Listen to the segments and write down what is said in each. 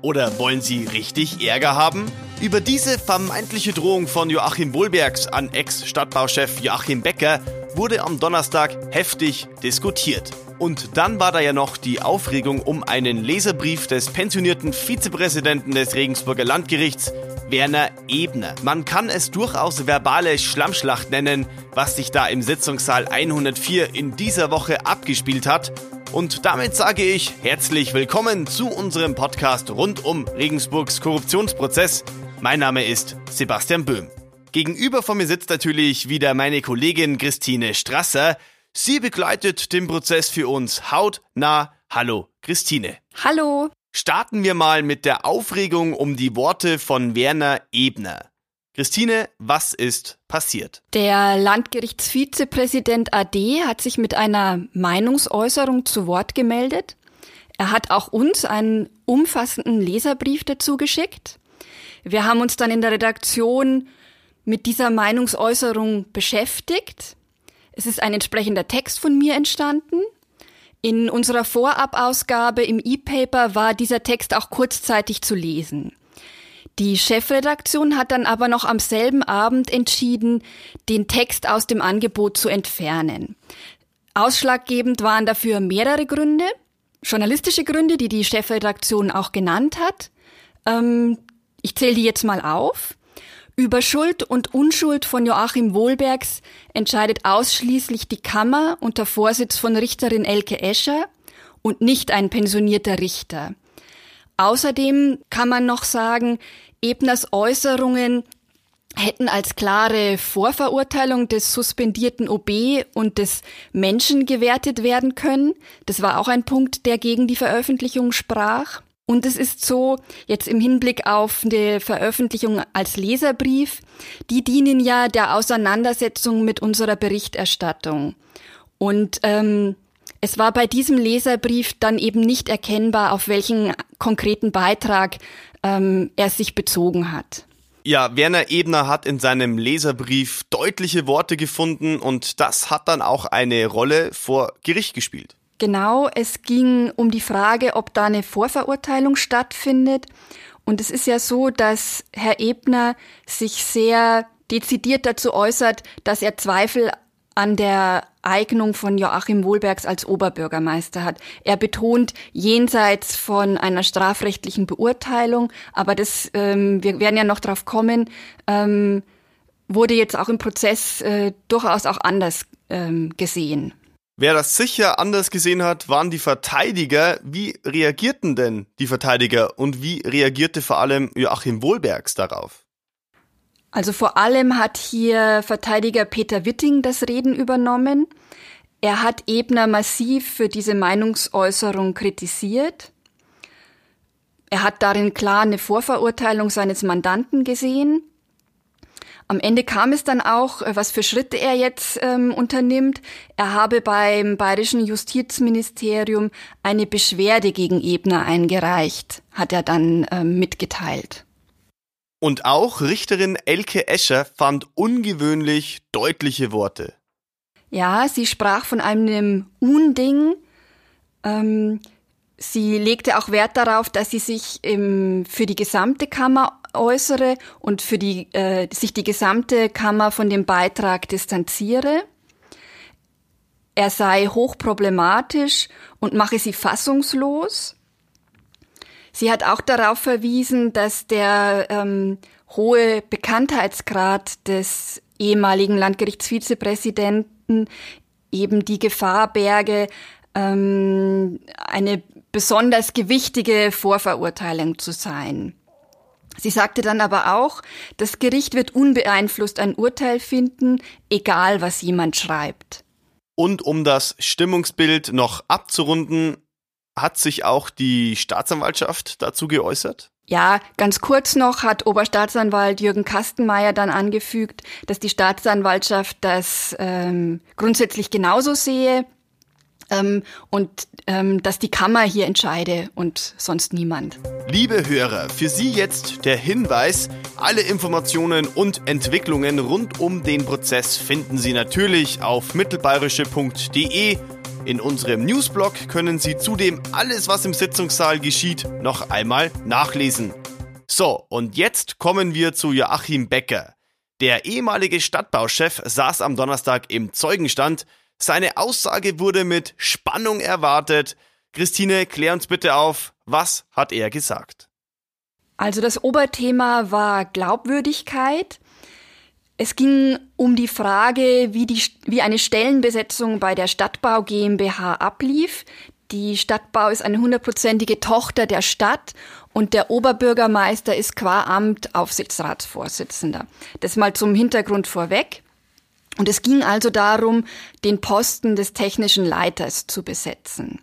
Oder wollen Sie richtig Ärger haben? Über diese vermeintliche Drohung von Joachim Wohlbergs an Ex-Stadtbauchef Joachim Becker wurde am Donnerstag heftig diskutiert. Und dann war da ja noch die Aufregung um einen Leserbrief des pensionierten Vizepräsidenten des Regensburger Landgerichts, Werner Ebner. Man kann es durchaus verbale Schlammschlacht nennen, was sich da im Sitzungssaal 104 in dieser Woche abgespielt hat. Und damit sage ich herzlich willkommen zu unserem Podcast rund um Regensburgs Korruptionsprozess. Mein Name ist Sebastian Böhm. Gegenüber von mir sitzt natürlich wieder meine Kollegin Christine Strasser. Sie begleitet den Prozess für uns hautnah. Hallo, Christine. Hallo. Starten wir mal mit der Aufregung um die Worte von Werner Ebner. Christine, was ist passiert? Der Landgerichtsvizepräsident AD hat sich mit einer Meinungsäußerung zu Wort gemeldet. Er hat auch uns einen umfassenden Leserbrief dazu geschickt. Wir haben uns dann in der Redaktion mit dieser Meinungsäußerung beschäftigt. Es ist ein entsprechender Text von mir entstanden. In unserer Vorabausgabe im E-Paper war dieser Text auch kurzzeitig zu lesen. Die Chefredaktion hat dann aber noch am selben Abend entschieden, den Text aus dem Angebot zu entfernen. Ausschlaggebend waren dafür mehrere Gründe, journalistische Gründe, die die Chefredaktion auch genannt hat. Ähm, ich zähle die jetzt mal auf. Über Schuld und Unschuld von Joachim Wohlbergs entscheidet ausschließlich die Kammer unter Vorsitz von Richterin Elke Escher und nicht ein pensionierter Richter. Außerdem kann man noch sagen, Ebners Äußerungen hätten als klare Vorverurteilung des suspendierten OB und des Menschen gewertet werden können. Das war auch ein Punkt, der gegen die Veröffentlichung sprach. Und es ist so, jetzt im Hinblick auf die Veröffentlichung als Leserbrief, die dienen ja der Auseinandersetzung mit unserer Berichterstattung. Und ähm, es war bei diesem Leserbrief dann eben nicht erkennbar, auf welchen konkreten Beitrag ähm, er sich bezogen hat. Ja, Werner Ebner hat in seinem Leserbrief deutliche Worte gefunden und das hat dann auch eine Rolle vor Gericht gespielt. Genau, es ging um die Frage, ob da eine Vorverurteilung stattfindet. Und es ist ja so, dass Herr Ebner sich sehr dezidiert dazu äußert, dass er Zweifel an der Eignung von Joachim Wohlbergs als Oberbürgermeister hat. Er betont jenseits von einer strafrechtlichen Beurteilung, aber das, ähm, wir werden ja noch drauf kommen, ähm, wurde jetzt auch im Prozess äh, durchaus auch anders ähm, gesehen. Wer das sicher anders gesehen hat, waren die Verteidiger. Wie reagierten denn die Verteidiger und wie reagierte vor allem Joachim Wohlbergs darauf? Also vor allem hat hier Verteidiger Peter Witting das Reden übernommen. Er hat Ebner massiv für diese Meinungsäußerung kritisiert. Er hat darin klar eine Vorverurteilung seines Mandanten gesehen. Am Ende kam es dann auch, äh, was für Schritte er jetzt ähm, unternimmt. Er habe beim bayerischen Justizministerium eine Beschwerde gegen Ebner eingereicht, hat er dann ähm, mitgeteilt. Und auch Richterin Elke Escher fand ungewöhnlich deutliche Worte. Ja, sie sprach von einem Unding. Ähm, sie legte auch Wert darauf, dass sie sich im, für die gesamte Kammer äußere und für die, äh, sich die gesamte Kammer von dem Beitrag distanziere. Er sei hochproblematisch und mache sie fassungslos. Sie hat auch darauf verwiesen, dass der ähm, hohe Bekanntheitsgrad des ehemaligen Landgerichtsvizepräsidenten eben die Gefahr berge, ähm, eine besonders gewichtige Vorverurteilung zu sein. Sie sagte dann aber auch, das Gericht wird unbeeinflusst ein Urteil finden, egal was jemand schreibt. Und um das Stimmungsbild noch abzurunden, hat sich auch die Staatsanwaltschaft dazu geäußert? Ja, ganz kurz noch hat Oberstaatsanwalt Jürgen Kastenmeier dann angefügt, dass die Staatsanwaltschaft das ähm, grundsätzlich genauso sehe ähm, und ähm, dass die Kammer hier entscheide und sonst niemand. Liebe Hörer, für Sie jetzt der Hinweis, alle Informationen und Entwicklungen rund um den Prozess finden Sie natürlich auf mittelbayerische.de In unserem Newsblog können Sie zudem alles, was im Sitzungssaal geschieht, noch einmal nachlesen. So, und jetzt kommen wir zu Joachim Becker. Der ehemalige Stadtbauchef saß am Donnerstag im Zeugenstand. Seine Aussage wurde mit Spannung erwartet. Christine, klär uns bitte auf, was hat er gesagt? Also das Oberthema war Glaubwürdigkeit. Es ging um die Frage, wie, die, wie eine Stellenbesetzung bei der Stadtbau GmbH ablief. Die Stadtbau ist eine hundertprozentige Tochter der Stadt und der Oberbürgermeister ist qua Amt Aufsichtsratsvorsitzender. Das mal zum Hintergrund vorweg. Und es ging also darum, den Posten des technischen Leiters zu besetzen.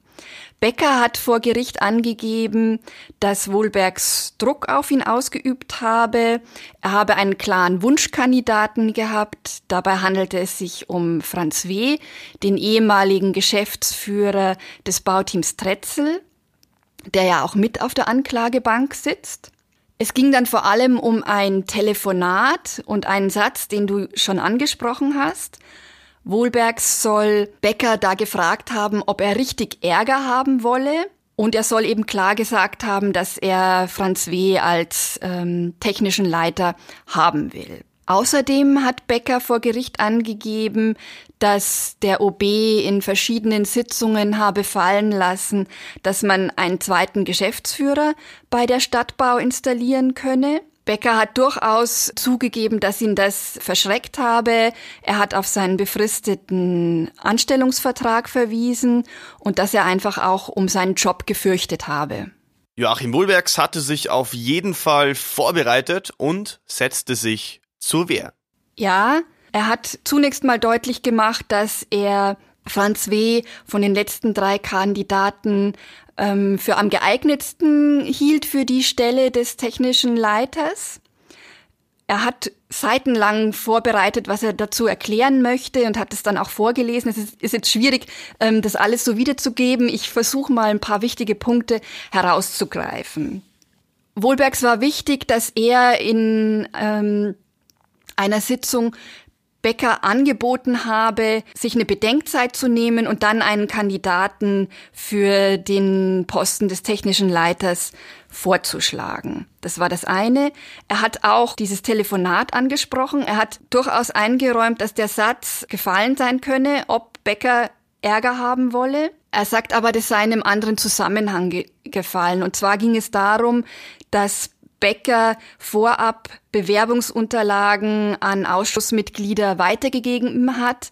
Becker hat vor Gericht angegeben, dass Wohlbergs Druck auf ihn ausgeübt habe. Er habe einen klaren Wunschkandidaten gehabt. Dabei handelte es sich um Franz W., den ehemaligen Geschäftsführer des Bauteams Tretzel, der ja auch mit auf der Anklagebank sitzt. Es ging dann vor allem um ein Telefonat und einen Satz, den du schon angesprochen hast. Wohlbergs soll Becker da gefragt haben, ob er richtig Ärger haben wolle. Und er soll eben klar gesagt haben, dass er Franz W. als ähm, technischen Leiter haben will. Außerdem hat Becker vor Gericht angegeben, dass der OB in verschiedenen Sitzungen habe fallen lassen, dass man einen zweiten Geschäftsführer bei der Stadtbau installieren könne. Becker hat durchaus zugegeben, dass ihn das verschreckt habe. Er hat auf seinen befristeten Anstellungsvertrag verwiesen und dass er einfach auch um seinen Job gefürchtet habe. Joachim Wohlbergs hatte sich auf jeden Fall vorbereitet und setzte sich zur Wehr. Ja, er hat zunächst mal deutlich gemacht, dass er Franz W. von den letzten drei Kandidaten ähm, für am geeignetsten hielt für die Stelle des technischen Leiters. Er hat seitenlang vorbereitet, was er dazu erklären möchte und hat es dann auch vorgelesen. Es ist, ist jetzt schwierig, ähm, das alles so wiederzugeben. Ich versuche mal ein paar wichtige Punkte herauszugreifen. Wohlbergs war wichtig, dass er in ähm, einer Sitzung Becker angeboten habe, sich eine Bedenkzeit zu nehmen und dann einen Kandidaten für den Posten des technischen Leiters vorzuschlagen. Das war das eine. Er hat auch dieses Telefonat angesprochen. Er hat durchaus eingeräumt, dass der Satz gefallen sein könne, ob Becker Ärger haben wolle. Er sagt aber, das sei in einem anderen Zusammenhang ge gefallen. Und zwar ging es darum, dass Becker vorab Bewerbungsunterlagen an Ausschussmitglieder weitergegeben hat,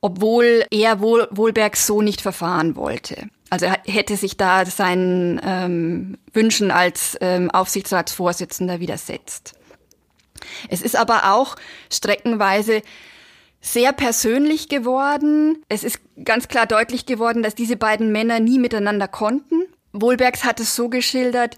obwohl er Wohl Wohlberg so nicht verfahren wollte. Also er hätte sich da seinen ähm, Wünschen als ähm, Aufsichtsratsvorsitzender widersetzt. Es ist aber auch streckenweise sehr persönlich geworden. Es ist ganz klar deutlich geworden, dass diese beiden Männer nie miteinander konnten. Wohlbergs hat es so geschildert,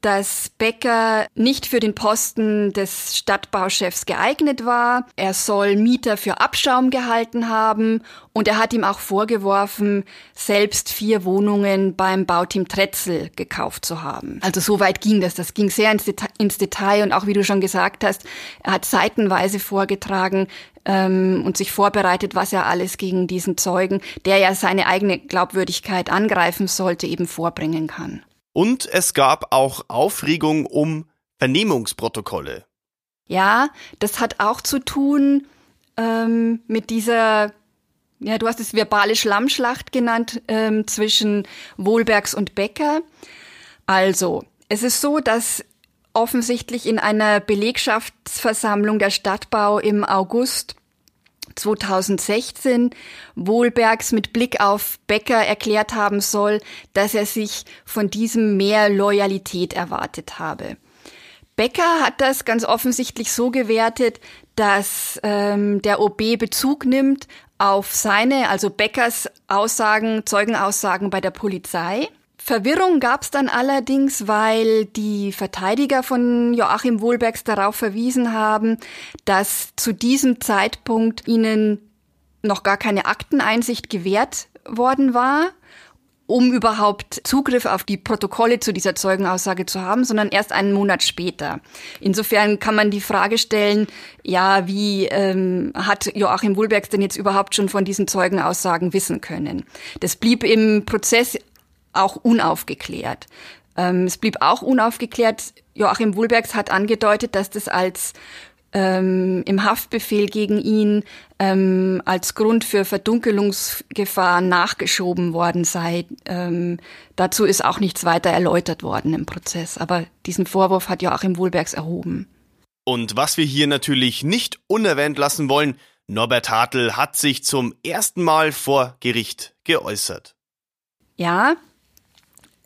dass Becker nicht für den Posten des Stadtbauchefs geeignet war. Er soll Mieter für Abschaum gehalten haben und er hat ihm auch vorgeworfen, selbst vier Wohnungen beim Bauteam Tretzel gekauft zu haben. Also so weit ging das. Das ging sehr ins, Deta ins Detail und auch wie du schon gesagt hast, er hat seitenweise vorgetragen, ähm, und sich vorbereitet, was er alles gegen diesen Zeugen, der ja seine eigene Glaubwürdigkeit angreifen sollte, eben vorbringen kann. Und es gab auch Aufregung um Vernehmungsprotokolle. Ja, das hat auch zu tun ähm, mit dieser, ja, du hast es verbale Schlammschlacht genannt, ähm, zwischen Wohlbergs und Becker. Also, es ist so, dass offensichtlich in einer Belegschaftsversammlung der Stadtbau im August 2016 Wohlbergs mit Blick auf Becker erklärt haben soll, dass er sich von diesem mehr Loyalität erwartet habe. Becker hat das ganz offensichtlich so gewertet, dass ähm, der OB Bezug nimmt auf seine, also Beckers Aussagen, Zeugenaussagen bei der Polizei Verwirrung gab es dann allerdings, weil die Verteidiger von Joachim Wohlbergs darauf verwiesen haben, dass zu diesem Zeitpunkt ihnen noch gar keine Akteneinsicht gewährt worden war um überhaupt Zugriff auf die Protokolle zu dieser Zeugenaussage zu haben, sondern erst einen Monat später. Insofern kann man die Frage stellen, ja, wie ähm, hat Joachim Wohlbergs denn jetzt überhaupt schon von diesen Zeugenaussagen wissen können? Das blieb im Prozess auch unaufgeklärt. Ähm, es blieb auch unaufgeklärt, Joachim Wohlbergs hat angedeutet, dass das als ähm, im Haftbefehl gegen ihn ähm, als Grund für Verdunkelungsgefahr nachgeschoben worden sei. Ähm, dazu ist auch nichts weiter erläutert worden im Prozess. Aber diesen Vorwurf hat Joachim Wohlbergs erhoben. Und was wir hier natürlich nicht unerwähnt lassen wollen, Norbert Hartl hat sich zum ersten Mal vor Gericht geäußert. Ja,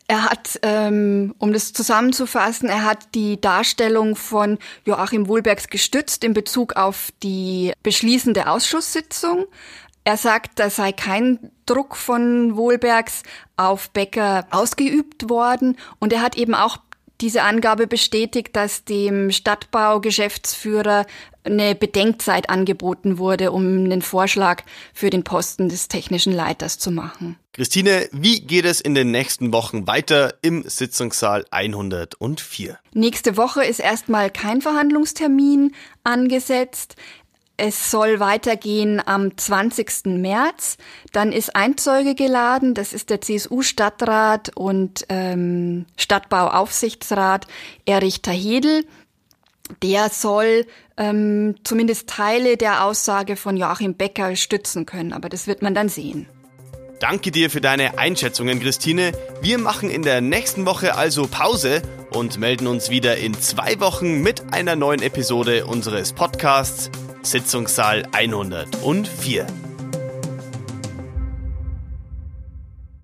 er hat, ähm, um das zusammenzufassen, er hat die Darstellung von Joachim Wohlbergs gestützt in Bezug auf die beschließende Ausschusssitzung. Er sagt, da sei kein Druck von Wohlbergs auf Becker ausgeübt worden und er hat eben auch diese Angabe bestätigt, dass dem Stadtbaugeschäftsführer eine Bedenkzeit angeboten wurde, um einen Vorschlag für den Posten des technischen Leiters zu machen. Christine, wie geht es in den nächsten Wochen weiter im Sitzungssaal 104? Nächste Woche ist erstmal kein Verhandlungstermin angesetzt. Es soll weitergehen am 20. März. Dann ist ein Zeuge geladen, das ist der CSU-Stadtrat und ähm, Stadtbauaufsichtsrat Erich Tahedel. Der soll ähm, zumindest Teile der Aussage von Joachim Becker stützen können, aber das wird man dann sehen. Danke dir für deine Einschätzungen, Christine. Wir machen in der nächsten Woche also Pause und melden uns wieder in zwei Wochen mit einer neuen Episode unseres Podcasts Sitzungssaal 104.